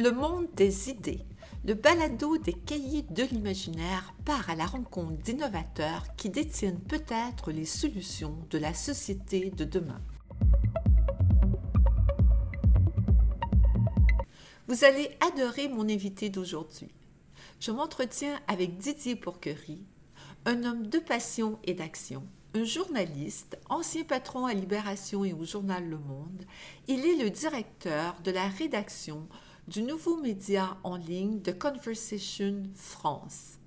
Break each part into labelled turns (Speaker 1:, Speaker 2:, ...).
Speaker 1: Le monde des idées. Le balado des cahiers de l'imaginaire part à la rencontre d'innovateurs qui détiennent peut-être les solutions de la société de demain. Vous allez adorer mon invité d'aujourd'hui. Je m'entretiens avec Didier Pourquerie, un homme de passion et d'action, un journaliste, ancien patron à Libération et au journal Le Monde. Il est le directeur de la rédaction du nouveau média en ligne de Conversation France.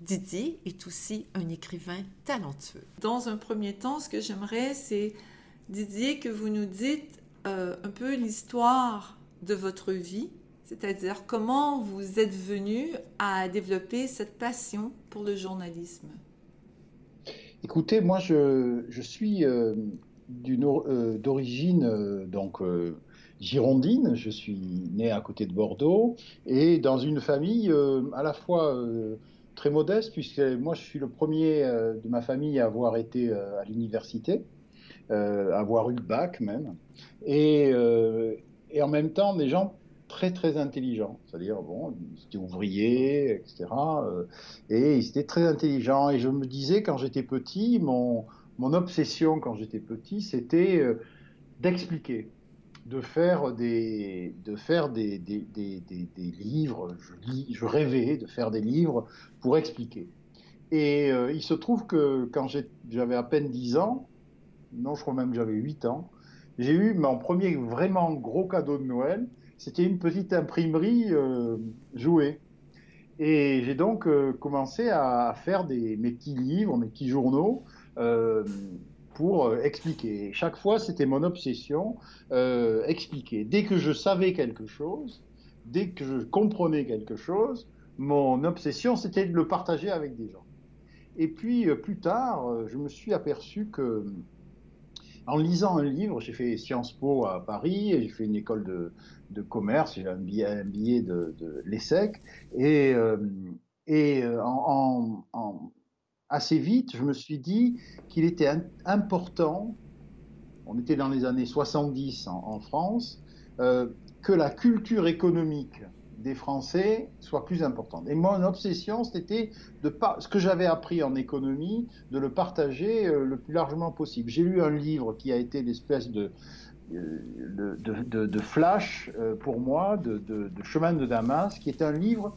Speaker 1: Didier est aussi un écrivain talentueux. Dans un premier temps, ce que j'aimerais, c'est, Didier, que vous nous dites euh, un peu l'histoire de votre vie, c'est-à-dire comment vous êtes venu à développer cette passion pour le journalisme.
Speaker 2: Écoutez, moi, je, suis euh, euh, d'origine donc girondine. Je suis né à côté de Bordeaux et dans une famille euh, à la fois euh, très modeste, puisque moi je suis le premier euh, de ma famille à avoir été à l'université, avoir eu le bac même, et, en même temps des gens très très intelligents, c'est-à-dire bon, ils étaient ouvriers, etc. et ils étaient très intelligents. Et je me disais quand j'étais petit, mon obsession quand j'étais petit, c'était d'expliquer de faire des, de faire des, des, des, des livres. Je, je, rêvais de faire des livres pour expliquer. Et euh, il se trouve que quand j'avais à peine 10 ans, non, je crois même que j'avais 8 ans, j'ai eu mon premier vraiment gros cadeau de Noël. C'était une petite imprimerie euh, jouée. Et j'ai donc euh, commencé à faire des, mes petits livres, mes petits journaux. Pour euh, expliquer. chaque fois, c'était mon obsession, euh, expliquer. Dès que je savais quelque chose, dès que je comprenais quelque chose, mon obsession, c'était de le partager avec des gens. Et puis, euh, plus tard, euh, je me suis aperçu que, en lisant un livre, j'ai fait Sciences Po à Paris, j'ai fait une école de, commerce, j'ai un billet, de, l'ESSEC, et, et en assez vite, je me suis dit qu'il était important, on était dans les années 70 en, France, euh, que la culture économique des Français soit plus importante. Et mon obsession, c'était de ce que j'avais appris en économie, de le partager euh, le plus largement possible. J'ai lu un livre qui a été l'espèce de, euh, de, de, flash pour moi, de, chemin de Damas, qui est un livre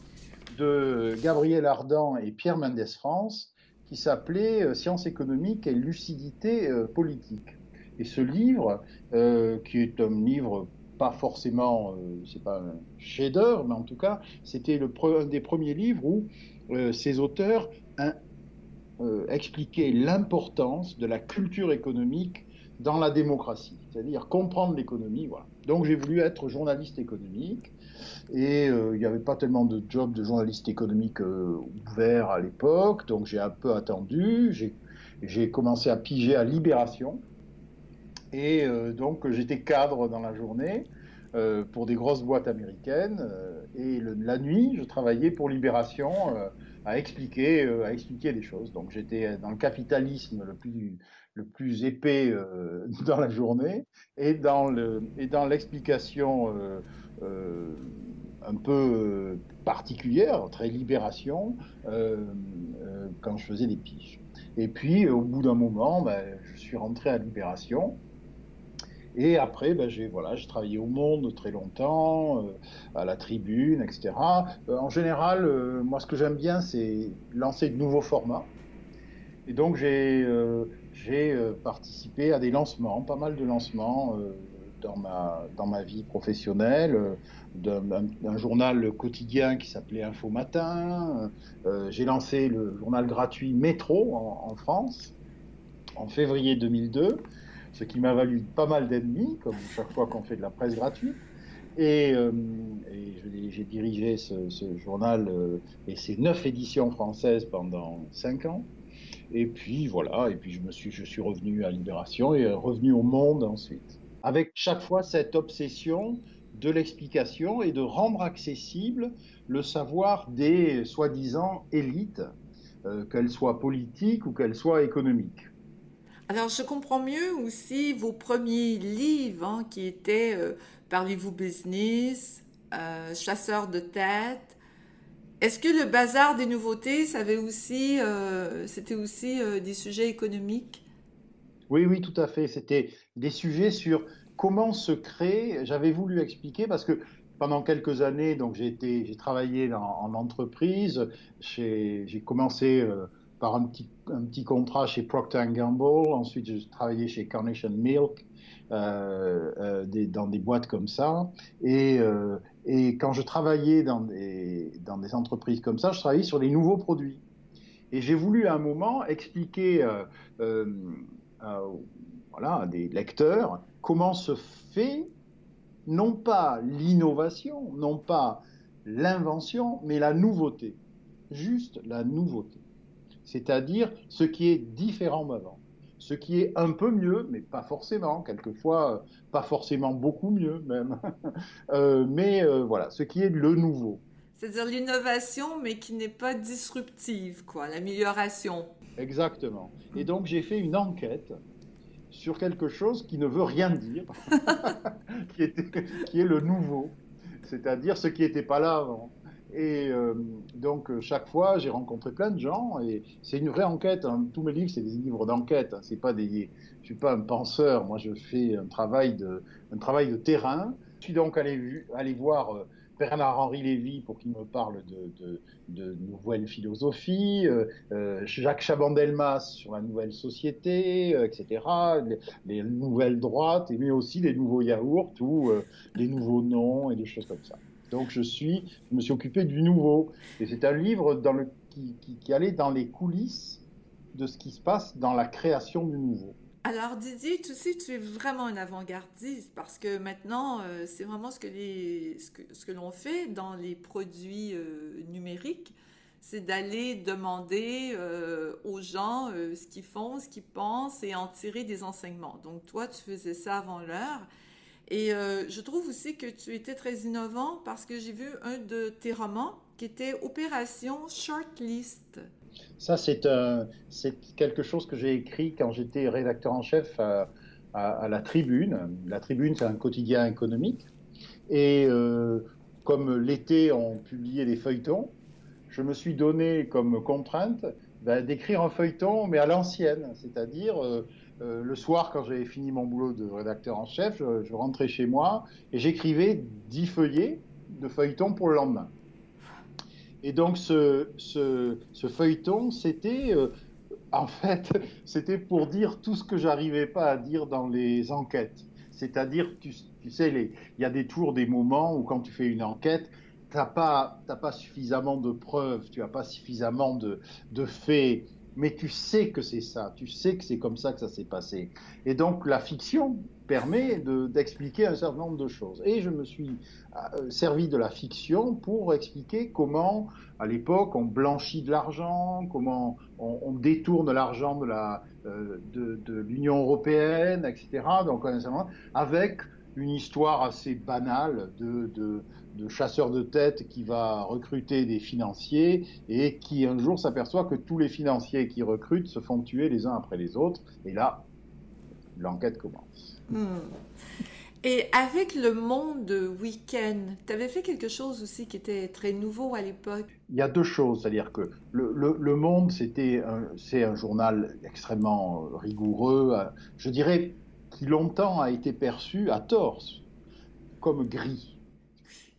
Speaker 2: de Gabriel Ardan et Pierre Mendès France, qui s'appelait euh, Sciences économiques et lucidité euh, politique. Et ce livre, euh, qui est un livre pas forcément, c'est pas un chef-d'œuvre, mais en tout cas, c'était un des premiers livres où ces auteurs expliquaient l'importance de la culture économique dans la démocratie, c'est-à-dire comprendre l'économie. Voilà. Donc j'ai voulu être journaliste économique et euh, il n'y avait pas tellement de jobs de journaliste économique euh, ouverts à l'époque, donc j'ai un peu attendu. J'ai commencé à piger à Libération et euh, donc j'étais cadre dans la journée pour des grosses boîtes américaines et la nuit je travaillais pour Libération à expliquer à expliquer les choses. Donc j'étais dans le capitalisme le plus le plus épais euh, dans la journée et dans le et dans l'explication euh, euh, un peu particulière, très libération, quand je faisais des piges. Et puis au bout d'un moment, ben, je suis rentré à Libération. Et après, ben, j'ai voilà, travaillé au Monde très longtemps, à la Tribune, etc. en général, moi, ce que j'aime bien, c'est lancer de nouveaux formats. Et donc, j'ai j'ai euh, participé à des lancements, pas mal de lancements euh, dans, ma, dans ma vie professionnelle, euh, d'un journal quotidien qui s'appelait Info Matin. j'ai lancé le journal gratuit Métro en, France en février 2002, ce qui m'a valu pas mal d'ennemis, comme chaque fois qu'on fait de la presse gratuite. Et, j'ai dirigé ce journal et ses neuf éditions françaises pendant cinq ans. Et puis voilà, et puis je me suis, je suis revenu à Libération et revenu au Monde ensuite. Avec chaque fois cette obsession de l'explication et de rendre accessible le savoir des soi-disant élites, euh, qu'elles soient politiques ou qu'elles soient économiques.
Speaker 1: Alors, je comprends mieux aussi vos premiers livres hein, qui étaient euh, Parlez-vous business, euh, chasseur de tête. Est-ce que le bazar des nouveautés, euh, c'était aussi euh, des sujets économiques?
Speaker 2: Oui, oui, tout à fait. C'était des sujets sur comment se crée. J'avais voulu expliquer parce que pendant quelques années, donc j'ai travaillé en entreprise. J'ai commencé par un petit, contrat chez Procter Gamble. Ensuite, j'ai travaillé chez Carnation Milk. Euh, euh, dans des boîtes comme ça. Et, euh, et quand je travaillais dans des, entreprises comme ça, je travaillais sur des nouveaux produits. Et j'ai voulu à un moment expliquer voilà, des lecteurs comment se fait non pas l'innovation, non pas l'invention, mais la nouveauté. Juste la nouveauté. C'est-à-dire ce qui est différent d'avant ce qui est un peu mieux, mais pas forcément, quelquefois euh, pas forcément beaucoup mieux même, euh, mais euh, voilà, ce qui est le nouveau.
Speaker 1: C'est-à-dire l'innovation, mais qui n'est pas disruptive, quoi, l'amélioration.
Speaker 2: Exactement. Et donc j'ai fait une enquête sur quelque chose qui ne veut rien dire, qui, qui est le nouveau, c'est-à-dire ce qui n'était pas là avant. Et euh, donc, euh, chaque fois, j'ai rencontré plein de gens et c'est une vraie enquête. Hein. Tous mes livres, c'est des livres d'enquête. Hein. C'est pas des, je suis pas un penseur. Moi, je fais un travail de, un travail de terrain. Je suis donc allé, voir euh, Bernard-Henri Lévy pour qu'il me parle de, nouvelles philosophies, Jacques Chaban-Delmas sur la nouvelle société, etc., les, nouvelles droites, mais aussi les nouveaux yaourts ou les nouveaux noms et des choses comme ça. Donc je me suis occupé du nouveau. Et c'est un livre qui, allait dans les coulisses de ce qui se passe dans la création du nouveau.
Speaker 1: Alors Didier, tu sais, tu es vraiment un avant-gardiste parce que maintenant, euh, c'est vraiment ce que l'on fait dans les produits euh, numériques, c'est d'aller demander euh, aux gens ce qu'ils font, ce qu'ils pensent et en tirer des enseignements. Donc toi, tu faisais ça avant l'heure. Et euh, je trouve aussi que tu étais très innovant parce que j'ai vu un de tes romans qui était Opération Shortlist.
Speaker 2: Ça, c'est quelque chose que j'ai écrit quand j'étais rédacteur en chef à, La Tribune. La Tribune, c'est un quotidien économique. Et euh, comme l'été, on publiait des feuilletons, je me suis donné comme contrainte ben, d'écrire un feuilleton, mais à l'ancienne, c'est-à-dire euh, le soir, quand j'avais fini mon boulot de rédacteur en chef, je, rentrais chez moi et j'écrivais dix feuillets de feuilleton pour le lendemain. Et donc ce, feuilleton, c'était euh, en fait, c'était pour dire tout ce que j'arrivais pas à dire dans les enquêtes. C'est-à-dire, tu, sais, il y a des tours, des moments où quand tu fais une enquête, tu n'as pas, suffisamment de preuves, tu n'as pas suffisamment de faits mais tu sais que c'est ça, tu sais que c'est comme ça que ça s'est passé. Et donc la fiction permet d'expliquer un certain nombre de choses. Et je me suis euh, servi de la fiction pour expliquer comment, à l'époque, on blanchit de l'argent, comment on, détourne l'argent de euh, l'Union européenne, etc. Donc avec une histoire assez banale de de chasseur de tête qui va recruter des financiers et qui un jour s'aperçoit que tous les financiers qui recrutent se font tuer les uns après les autres. Et là, l'enquête commence. Hmm.
Speaker 1: Et avec le monde week-end, tu avais fait quelque chose aussi qui était très nouveau à l'époque?
Speaker 2: Il y a deux choses, c'est-à-dire que le, le, Monde, c'était c'est un journal extrêmement rigoureux, je dirais qui longtemps a été perçu à tort comme gris.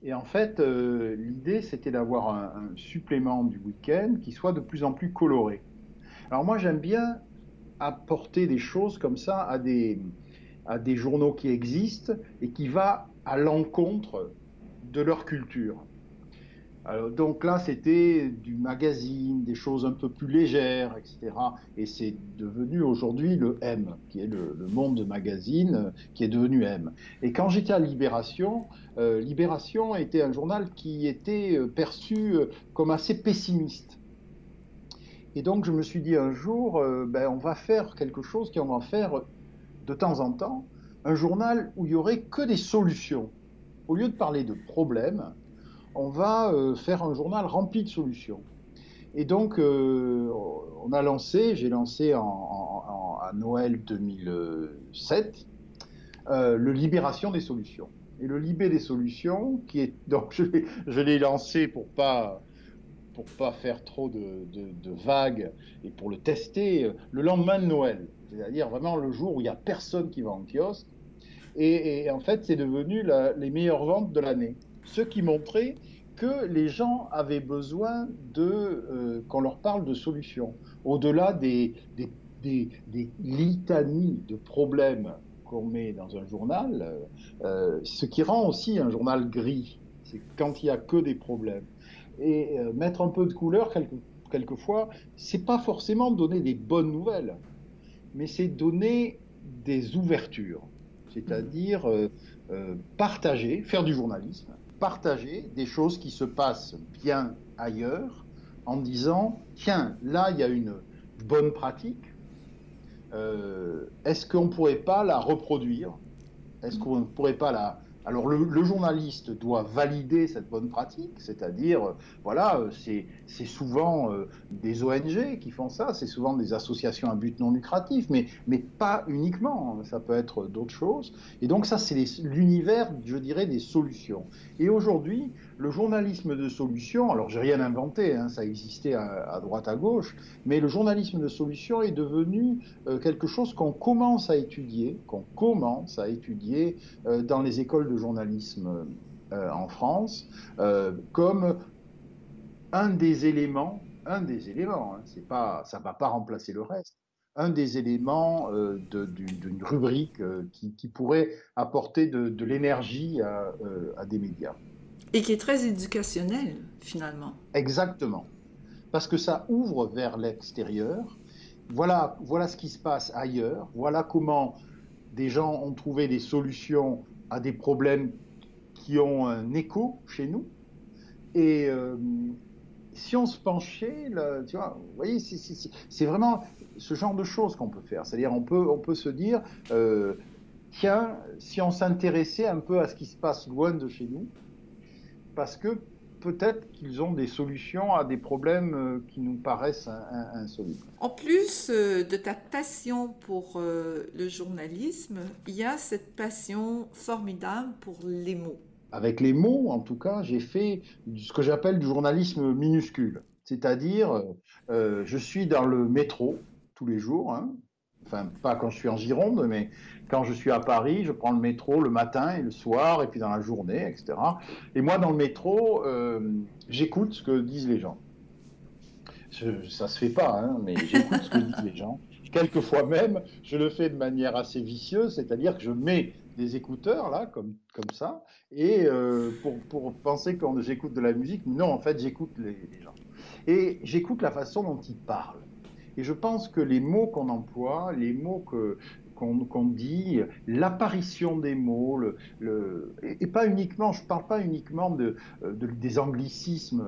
Speaker 2: Et en fait, euh, l'idée, c'était d'avoir un, supplément du week-end qui soit de plus en plus coloré. Alors moi, j'aime bien apporter des choses comme ça à des, à des journaux qui existent et qui va à l'encontre de leur culture donc là, c'était du magazine, des choses un peu plus légères, etc. Et c'est devenu aujourd'hui le M, qui est le, monde de magazine, qui est devenu M. Et quand j'étais à Libération, euh, Libération était un journal qui était euh, perçu euh, comme assez pessimiste. Et donc je me suis dit un jour, ben, on va faire quelque chose qui on va faire de temps en temps, un journal où il y aurait que des solutions. Au lieu de parler de problèmes, on va euh, faire un journal rempli de solutions. Et donc, euh, on a lancé, j'ai lancé à Noël 2007, euh, le Libération des solutions. Et le Libé des solutions, qui est donc je l'ai lancé pour pas pour pas faire trop de, vagues et pour le tester le lendemain de Noël, c'est-à-dire vraiment le jour où il n'y a personne qui va en kiosque. Et, en fait, c'est devenu les meilleures ventes de l'année. Ce qui montrait que les gens avaient besoin de euh, qu'on leur parle de solutions, au-delà des, litanies de problèmes qu'on met dans un journal, euh, ce qui rend aussi un journal gris, c'est quand il n'y a que des problèmes. Et euh, mettre un peu de couleur, quelque, quelquefois, c'est pas forcément donner des bonnes nouvelles, mais c'est donner des ouvertures, c'est-à-dire partager, faire du journalisme, partager des choses qui se passent bien ailleurs, en disant, tiens, là, il y a une bonne pratique, euh, est-ce qu'on ne pourrait pas la reproduire? Est-ce qu'on ne pourrait pas la, alors le, journaliste doit valider cette bonne pratique, c'est-à-dire, euh, voilà, euh, c'est souvent euh, des ONG qui font ça, c'est souvent des associations à but non lucratif, mais, mais pas uniquement, hein, ça peut être d'autres choses. Et donc ça, c'est l'univers, je dirais, des solutions. Et aujourd'hui, le journalisme de solution, alors j'ai rien inventé, hein, ça existait à, droite à gauche, mais le journalisme de solution est devenu quelque chose qu'on commence à étudier, qu'on commence à étudier dans les écoles de journalisme euh, en France euh, comme un des éléments, un des éléments, hein, c'est pas, ça va pas remplacer le reste, un des éléments euh, d'une rubrique qui, pourrait apporter de, l'énergie à, à, des médias.
Speaker 1: Et qui est très éducationnel, finalement.
Speaker 2: Exactement. Parce que ça ouvre vers l'extérieur. Voilà, voilà ce qui se passe ailleurs. Voilà comment des gens ont trouvé des solutions à des problèmes qui ont un écho chez nous. Et euh, si on se penchait, tu vois, vous voyez, c'est vraiment ce genre de choses qu'on peut faire. C'est-à-dire, on peut, on peut se dire, euh, tiens, si on s'intéressait un peu à ce qui se passe loin de chez nous, parce que peut-être qu'ils ont des solutions à des problèmes euh, qui nous paraissent insolubles.
Speaker 1: En plus euh, de ta passion pour euh, le journalisme, il y a cette passion formidable pour les mots.
Speaker 2: Avec les mots, en tout cas, j'ai fait ce que j'appelle du journalisme minuscule. C'est-à-dire, je suis dans le métro tous les jours, hein, enfin pas quand je suis en Gironde, mais quand je suis à Paris, je prends le métro le matin et le soir, et puis dans la journée, etc. Et moi, dans le métro, euh, j'écoute ce que disent les gens. Je, ça se fait pas, hein, mais j'écoute ce que disent les gens. Quelquefois même, je le fais de manière assez vicieuse, c'est-à-dire que je mets des écouteurs là, comme, ça, et euh, pour, penser que j'écoute de la musique, non, en fait, j'écoute les gens. Et j'écoute la façon dont ils parlent. Et je pense que les mots qu'on emploie, les mots que, qu'on dit, l'apparition des mots, et, pas uniquement, je ne parle pas uniquement de, des anglicismes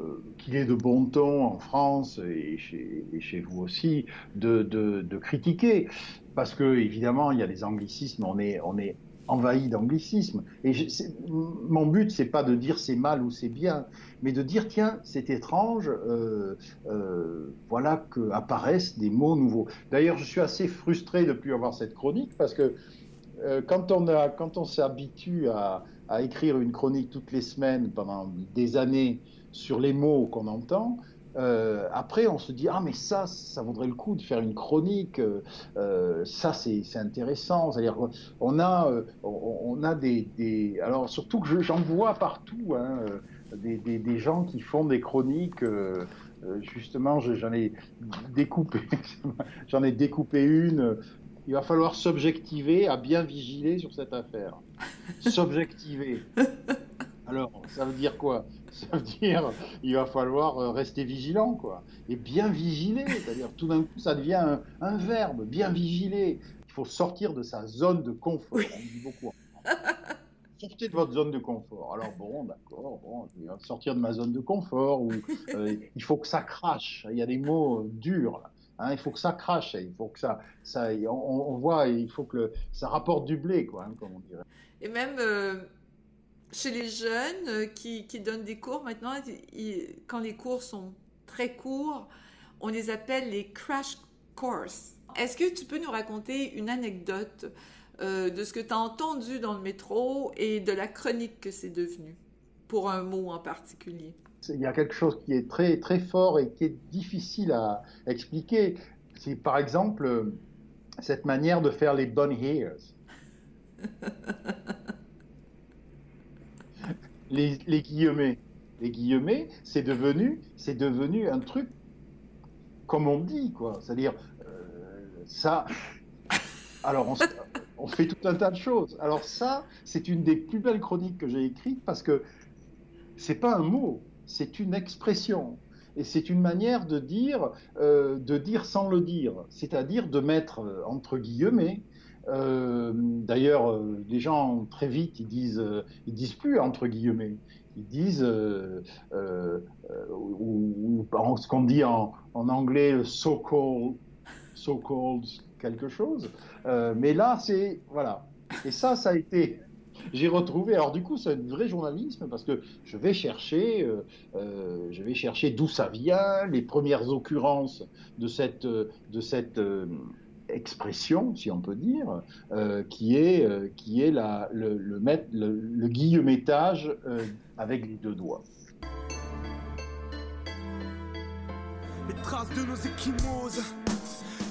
Speaker 2: euh, qu'il est de bon ton en France et chez, chez vous aussi de, de, critiquer, parce que évidemment il y a des anglicismes, on est, on est envahi d'anglicisme. Et mon but, c'est pas de dire c'est mal ou c'est bien, mais de dire tiens, c'est étrange, euh, euh, voilà que apparaissent des mots nouveaux. D'ailleurs, je suis assez frustré de plus avoir cette chronique parce que euh, quand on on s'habitue à écrire une chronique toutes les semaines pendant des années sur les mots qu'on entend, euh, après, on se dit ah mais ça, ça vaudrait le coup de faire une chronique. Euh, euh ça, c'est intéressant. C'est-à-dire, on a, on, a des, des, alors surtout que j'en vois partout, hein, des, des, des, gens qui font des chroniques. justement, j'en ai découpé, j'en ai découpé une. Il va falloir s'objectiver, à bien vigiler sur cette affaire. S'objectiver. Alors, ça veut dire quoi? Ça veut dire il va falloir euh, rester vigilant, quoi. Et bien vigiler, c'est-à-dire tout d'un coup, ça devient un, verbe, bien vigiler. Il faut sortir de sa zone de confort. On dit beaucoup. Sortez de votre zone de confort. Alors bon, d'accord, bon, je vais sortir de ma zone de confort. Ou euh, il faut que ça crache. Il y a des mots euh, durs. Hein, il faut que ça crache. Il faut que ça, ça on, voit. Il faut que ça rapporte du blé, quoi, hein, comme on dirait.
Speaker 1: Et même chez les jeunes euh, qui, qui, donnent des cours maintenant, quand les cours sont très courts, on les appelle les crash courses. Est-ce que tu peux nous raconter une anecdote de ce que tu as entendu dans le métro et de la chronique que c'est devenu, pour un mot en particulier?
Speaker 2: Il y a quelque chose qui est très, très fort et qui est difficile à expliquer. C'est par exemple cette manière de faire les bonnes hairs. les, guillemets. Les guillemets, c'est devenu, c'est devenu un truc comme on dit, quoi. C'est-à-dire, euh, ça. Alors, on, fait tout un tas de choses. Alors, ça, c'est une des plus belles chroniques que j'ai écrites parce que c'est pas un mot, c'est une expression. Et c'est une manière de dire, euh, de dire sans le dire, c'est-à-dire de mettre euh, entre guillemets euh, D'ailleurs, euh, les gens très vite ils disent, ils disent plus entre guillemets, ils disent ou, ce qu'on dit en, anglais so-called, so-called quelque chose. mais là, c'est voilà. Et ça, ça a été j'ai retrouvé. Alors du coup, c'est un vrai journalisme parce que je vais chercher, euh, euh, je vais chercher d'où ça vient, les premières occurrences de cette, de cette euh, expression, si on peut dire, qui est, qui est la, le, le, le, le guillemettage avec les deux doigts. Les traces de nos échymoses,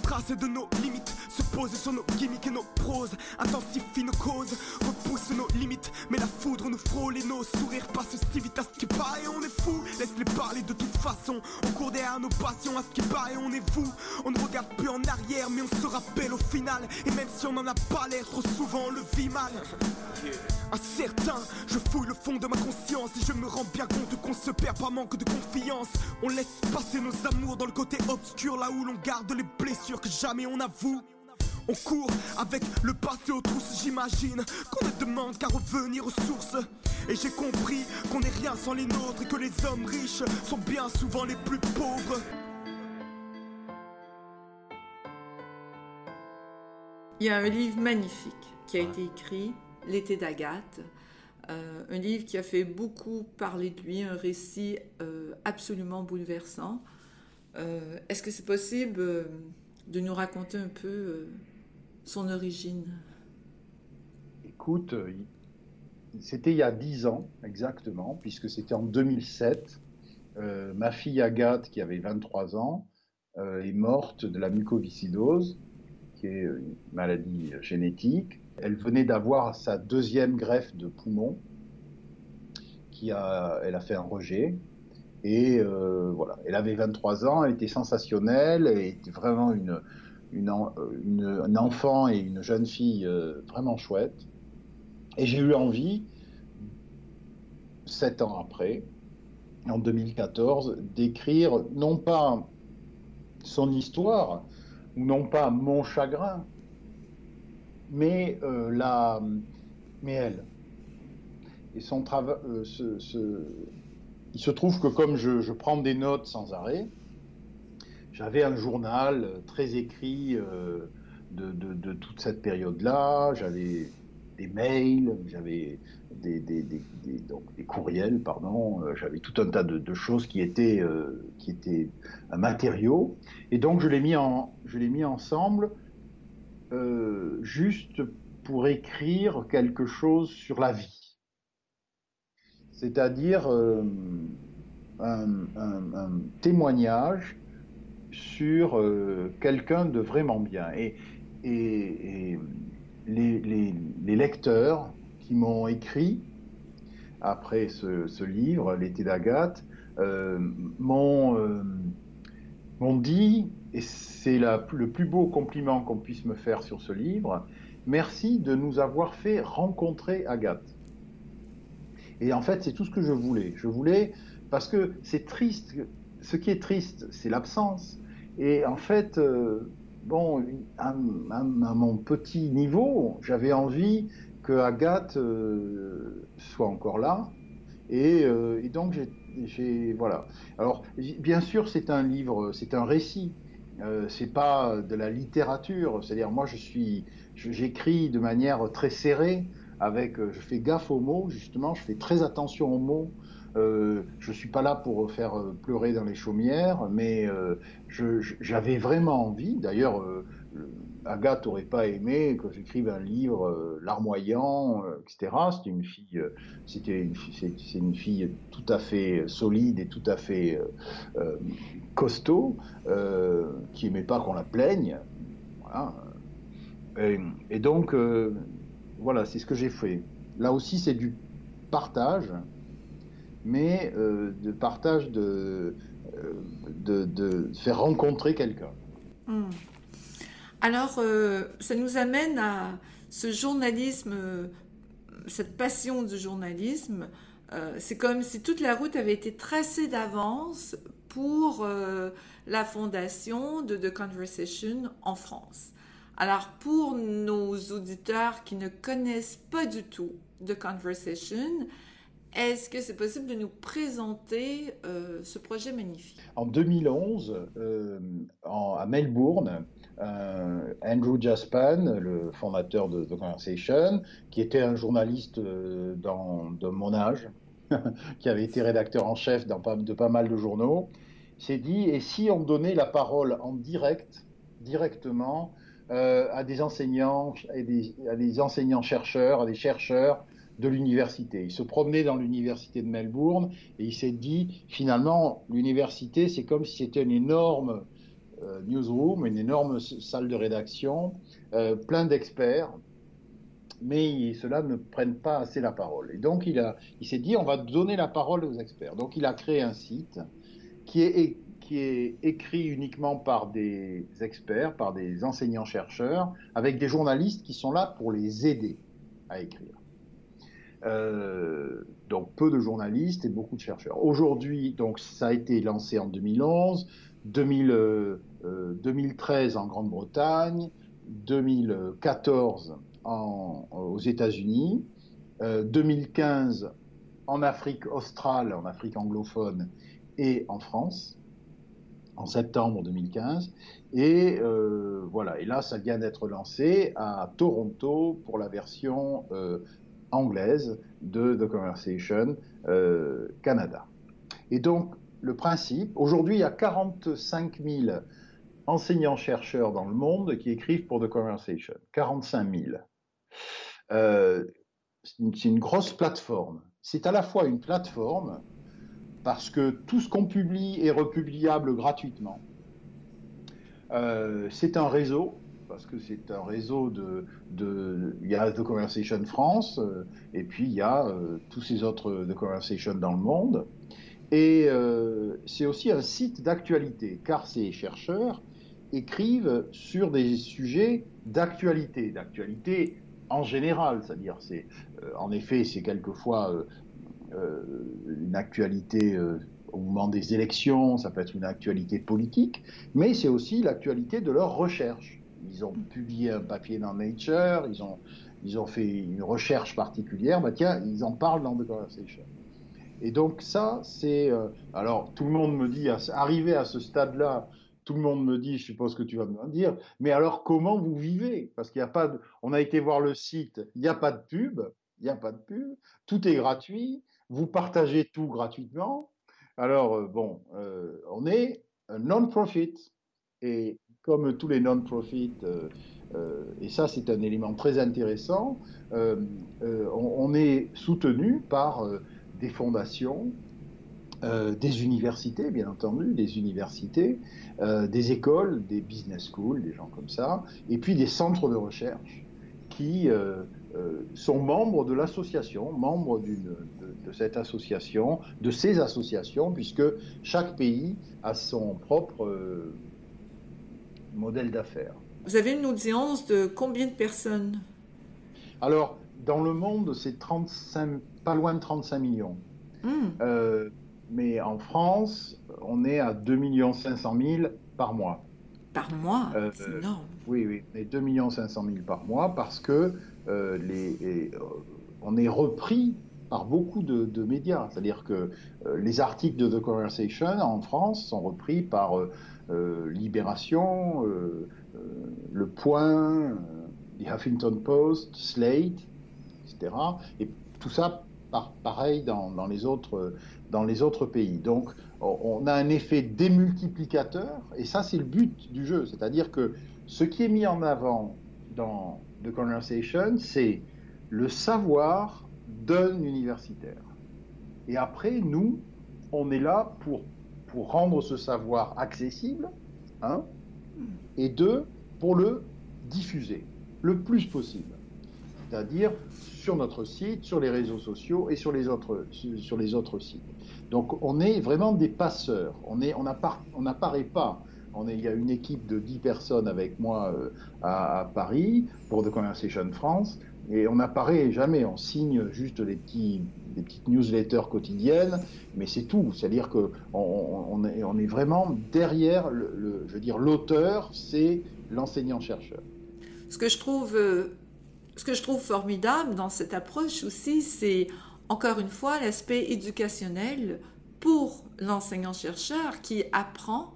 Speaker 2: traces de nos limites se pose sur nos gimmicks et nos proses, intensifie nos causes, repousse nos limites, mais la foudre nous frôle et nos sourires passent si vite à ce qui paraît, on est fou, laisse-les parler de toute façon, on court derrière nos passions, à ce qui paraît, on est fou, on ne regarde plus en arrière, mais on se rappelle au final, et même si on n'en a pas l'air, trop souvent on le vit mal. Incertain, je fouille le fond de ma conscience. Et je me rends bien compte qu'on se perd par manque de confiance. On laisse passer nos amours dans le côté obscur, là où l'on garde les blessures que jamais on avoue. On court avec le passé aux trousses, j'imagine qu'on ne demande qu'à revenir aux sources. Et j'ai compris qu'on n'est rien sans les nôtres et que les hommes riches sont bien souvent les plus pauvres.
Speaker 1: Il y a un livre magnifique qui a été écrit, L'été d'Agathe, euh, un livre qui a fait beaucoup parler de lui, un récit euh, absolument bouleversant. Euh, est-ce que c'est possible de nous raconter un peu son origine
Speaker 2: Écoute, euh, c'était il y a dix ans exactement, puisque c'était en 2007. Euh, ma fille Agathe, qui avait 23 ans, euh, est morte de la mucoviscidose, qui est une maladie génétique. Elle venait d'avoir sa deuxième greffe de poumon, qui a, elle a fait un rejet. Et voilà, elle avait 23 ans, elle était sensationnelle, elle était vraiment une, une, un enfant et une jeune fille euh, vraiment chouette. Et j'ai eu envie, sept ans après, en 2014, d'écrire non pas son histoire, ou non pas mon chagrin, mais, euh, la, mais elle. Et son travail, euh, il se trouve que comme je prends des notes sans arrêt, j'avais un journal euh, très écrit euh, de, toute cette période-là. J'avais des mails, j'avais des, donc des, courriels, pardon. Euh, j'avais tout un tas de, choses qui étaient, qui étaient un matériau. Et donc je l'ai mis, en, mis ensemble juste pour écrire quelque chose sur la vie. C'est-à-dire un, témoignage sur euh, quelqu'un de vraiment bien. Et, les, lecteurs qui m'ont écrit après ce, livre, L'été d'Agathe, euh, euh, m'ont dit, et c'est le plus beau compliment qu'on puisse me faire sur ce livre, merci de nous avoir fait rencontrer Agathe. Et en fait, c'est tout ce que je voulais. Je voulais, parce que c'est triste, ce qui est triste, c'est l'absence. Et en fait, euh, bon, à, mon petit niveau, j'avais envie que Agathe euh, soit encore là. Et, euh, donc, j'ai, voilà. Alors, bien sûr, c'est un livre, c'est un récit. c'est pas de la littérature. C'est-à-dire, moi, je suis, j'écris de manière très serrée. Avec, je fais gaffe aux mots, justement, je fais très attention aux mots. Euh, je ne suis pas là pour faire euh, pleurer dans les chaumières, mais euh, j'avais vraiment envie, d'ailleurs, Agathe n'aurait pas aimé que j'écrive un livre larmoyant, etc. C'était une fille, c'était une, fille tout à fait solide et tout à fait costaud, qui aimait pas qu'on la plaigne. Et, donc, voilà, c'est ce que j'ai fait. Là aussi, c'est du partage, mais de partage de, de, faire rencontrer quelqu'un.
Speaker 1: Hmm. Alors, euh, ça nous amène à ce journalisme, euh, cette passion du journalisme. Euh, c'est comme si toute la route avait été tracée d'avance pour la fondation de The Conversation en France. Alors, pour nos auditeurs qui ne connaissent pas du tout The Conversation, est-ce que c'est possible de nous présenter ce projet magnifique?
Speaker 2: En 2011, à Melbourne, euh, Andrew Jaspan, le fondateur de The Conversation, qui était un journaliste euh, dans, de mon âge, qui avait été rédacteur en chef de pas mal de journaux, s'est dit et si on donnait la parole en direct, directement, euh, à des enseignants, à à des enseignants chercheurs, à des chercheurs de l'université. Il se promenait dans l'université de Melbourne et il s'est dit finalement l'université c'est comme si c'était une énorme euh, newsroom, une énorme salle de rédaction, euh, plein d'experts, mais ceux-là ne prennent pas assez la parole. Et donc il, il s'est dit, on va donner la parole aux experts. Donc il a créé un site qui est écrit uniquement par des experts, par des enseignants-chercheurs, avec des journalistes qui sont là pour les aider à écrire. Euh, donc peu de journalistes et beaucoup de chercheurs. Aujourd'hui, donc ça a été lancé en 2011. 2000, 2013 euh, en Grande-Bretagne, 2014 aux États-Unis, 2015 euh, en Afrique australe, en Afrique anglophone et en France, en septembre 2015. Et euh, voilà, et là, ça vient d'être lancé à Toronto pour la version anglaise de The Conversation Canada. Et donc, le principe, aujourd'hui, il y a 45 000 enseignants-chercheurs dans le monde qui écrivent pour The Conversation. 45 000. Euh, c'est une, grosse plateforme. C'est à la fois une plateforme parce que tout ce qu'on publie est republiable gratuitement. Euh, c'est un réseau, parce que c'est un réseau de, Il y a The Conversation France, euh, et puis il y a tous ces autres The Conversation dans le monde. Et euh, c'est aussi un site d'actualité, car ces chercheurs écrivent sur des sujets d'actualité, d'actualité en général, c'est-à-dire, c'est, euh, en effet, c'est quelquefois euh, une actualité au moment des élections, ça peut être une actualité politique, mais c'est aussi l'actualité de leur recherche. Ils ont publié un papier dans Nature, ils ont, ils ont fait une recherche particulière, bah tiens, ils en parlent dans The Conversation. Et donc ça, c'est... Euh, alors, tout le monde me dit, arrivé à ce stade-là, tout le monde me dit, je suppose que tu vas me dire, mais alors comment vous vivez? Parce qu'il n'y a pas. On a été voir le site, il n'y a pas de pub, il n'y a pas de pub, tout est gratuit, vous partagez tout gratuitement. Alors, euh, bon, euh, on est un non-profit. Et comme tous les non-profit, et ça c'est un élément très intéressant, on, est soutenu par des fondations, euh, des universités, bien entendu, des universités, euh, des écoles, des business schools, des gens comme ça, et puis des centres de recherche qui euh, sont membres de l'association, membres de, cette association, de ces associations, puisque chaque pays a son propre modèle d'affaires.
Speaker 1: Vous avez une audience de combien de personnes?
Speaker 2: Alors, dans le monde, c'est 35, pas loin de 35 millions. Hmm. Euh, mais en France, on est à 2 500 000 par mois.
Speaker 1: Par mois euh, C'est énorme.
Speaker 2: Oui, oui, mais 2 500 000 par mois parce que euh, les, on est repris par beaucoup de, médias. C'est-à-dire que les articles de The Conversation en France sont repris par Libération, Le Point, The Huffington Post, Slate, etc. Et tout ça pareil dans les autres pays. Donc on a un effet démultiplicateur, et ça c'est le but du jeu, c'est-à-dire que ce qui est mis en avant dans The Conversation, c'est le savoir d'un universitaire. Et après, nous, on est là pour, pour rendre ce savoir accessible, hein, et deux, pour le diffuser le plus possible. C'est-à-dire sur notre site, sur les réseaux sociaux et sur les autres, sur les autres sites. Donc on est vraiment des passeurs. On est, on n'apparaît pas. On il y a une équipe de 10 personnes avec moi euh, à, Paris pour The Conversation France. Et on n'apparaît jamais, on signe juste des petites newsletters quotidiennes, mais c'est tout. C'est-à-dire qu'on on, est, vraiment derrière, je veux dire, l'auteur, c'est l'enseignant-chercheur.
Speaker 1: Euh, ce que je trouve formidable dans cette approche aussi, c'est encore une fois l'aspect éducationnel pour l'enseignant-chercheur qui apprend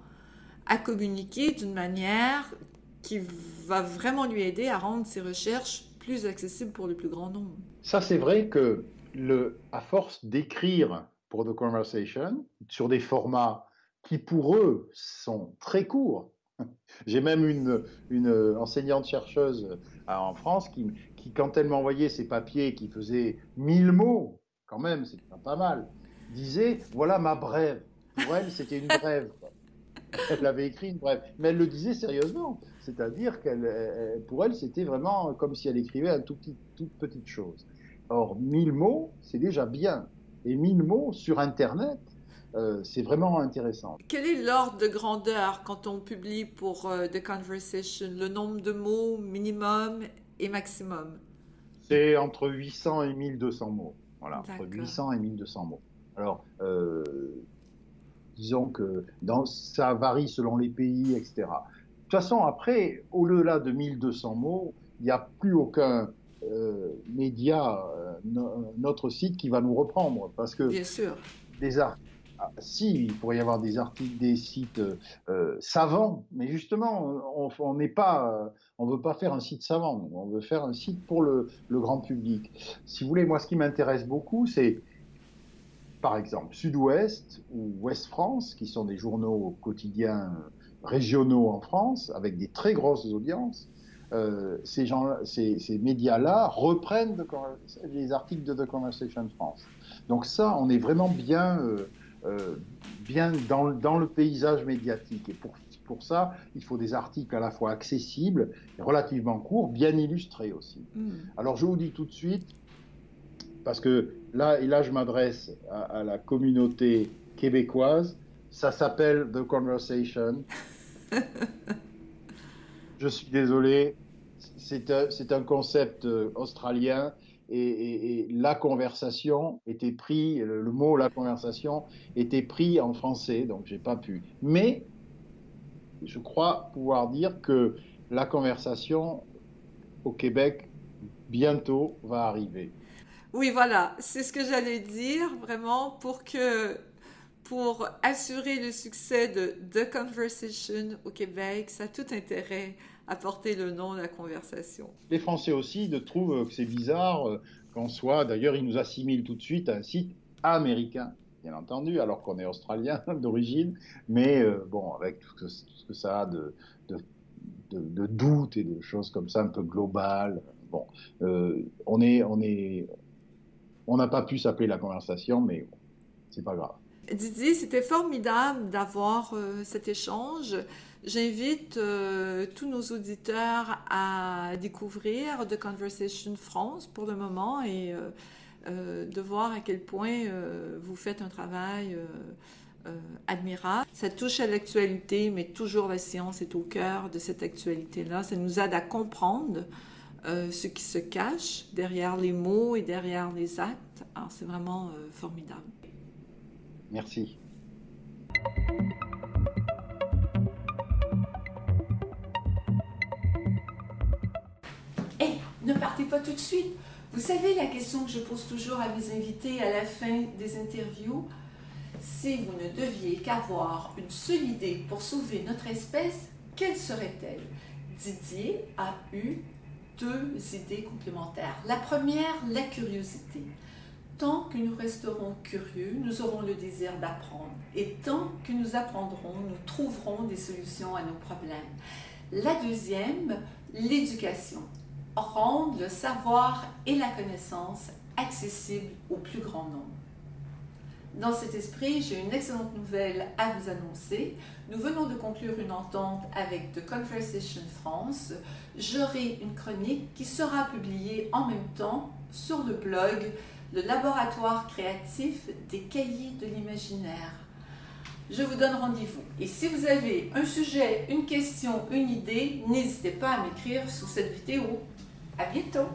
Speaker 1: à communiquer d'une manière qui va vraiment lui aider à rendre ses recherches plus accessibles pour le plus grand nombre.
Speaker 2: Ça, c'est vrai que le, à force d'écrire pour The Conversation sur des formats qui pour eux sont très courts, j'ai même une, une enseignante-chercheuse euh, en France qui, qui quand elle m'envoyait ses papiers qui faisaient 1000 mots, quand même, c'est pas mal, disait voilà ma brève. Pour elle, c'était une brève. Elle avait écrit une brève. Mais elle le disait sérieusement. C'est-à-dire qu'elle, pour elle, c'était vraiment comme si elle écrivait un tout petit, toute petite chose. Or, 1000 mots, c'est déjà bien. Et 1000 mots sur Internet, euh, c'est vraiment intéressant.
Speaker 1: Quel est l'ordre de grandeur quand on publie pour euh, The Conversation? Le nombre de mots minimum et maximum?
Speaker 2: C'est entre 800 et 1200 mots. Voilà, entre 800 et 1200 mots. Alors, euh, disons que dans, ça varie selon les pays, etc. De toute façon, après, au-delà de 1200 mots, il n'y a plus aucun média, notre site, qui va nous reprendre. Parce que
Speaker 1: Bien sûr.
Speaker 2: des articles ah, si, il pourrait y avoir des articles, des sites euh, savants, mais justement, on n'est pas, euh, on veut pas faire un site savant, on veut faire un site pour le, grand public. Si vous voulez, moi, ce qui m'intéresse beaucoup, c'est, par exemple, Sud-Ouest ou Ouest France, qui sont des journaux quotidiens régionaux en France, avec des très grosses audiences. Euh, ces, gens, ces, ces médias-là reprennent les articles de The Conversation France. Donc ça, on est vraiment bien euh, bien dans, dans, le paysage médiatique. Et pour, pour ça, il faut des articles à la fois accessibles, relativement courts, bien illustrés aussi. Mm. Alors je vous dis tout de suite, parce que là, et là je m'adresse à, la communauté québécoise, ça s'appelle The Conversation. je suis désolé, c'est un, un, concept euh, australien et, la conversation était pris, le, mot la conversation était pris en français, donc j'ai pas pu. Mais je crois pouvoir dire que la conversation au Québec bientôt va arriver.
Speaker 1: Oui, voilà, c'est ce que j'allais dire vraiment pour que pour assurer le succès de The Conversation au Québec, ça a tout intérêt apporter le nom de la conversation.
Speaker 2: Les Français aussi trouvent que c'est bizarre euh, qu'on soit, d'ailleurs, ils nous assimilent tout de suite à un site américain, bien entendu, alors qu'on est australien d'origine, mais euh, bon, avec tout ce, que, ça a de, de, de, doutes et de choses comme ça, un peu globales. Bon, euh, on est, on est, on n'a pas pu s'appeler la conversation, mais c'est pas grave.
Speaker 1: Didier, c'était formidable d'avoir cet échange. J'invite euh, tous nos auditeurs à découvrir The Conversation France pour le moment et euh, euh, de voir à quel point vous faites un travail admirable. Ça touche à l'actualité, mais toujours la science est au cœur de cette actualité-là. Ça nous aide à comprendre ce qui se cache derrière les mots et derrière les actes. Alors c'est vraiment formidable.
Speaker 2: Merci.
Speaker 1: Ne partez pas tout de suite. Vous savez la question que je pose toujours à mes invités à la fin des interviews Si vous ne deviez qu'avoir une seule idée pour sauver notre espèce, quelle serait-elle? Didier a eu deux idées complémentaires. La première, la curiosité. Tant que nous resterons curieux, nous aurons le désir d'apprendre. Et tant que nous apprendrons, nous trouverons des solutions à nos problèmes. La deuxième, l'éducation. Rendre le savoir et la connaissance accessibles au plus grand nombre. Dans cet esprit, j'ai une excellente nouvelle à vous annoncer. Nous venons de conclure une entente avec The Conversation France. J'aurai une chronique qui sera publiée en même temps sur le blog Le laboratoire créatif des cahiers de l'imaginaire. Je vous donne rendez-vous. Et si vous avez un sujet, une question, une idée, n'hésitez pas à m'écrire sous cette vidéo. À bientôt!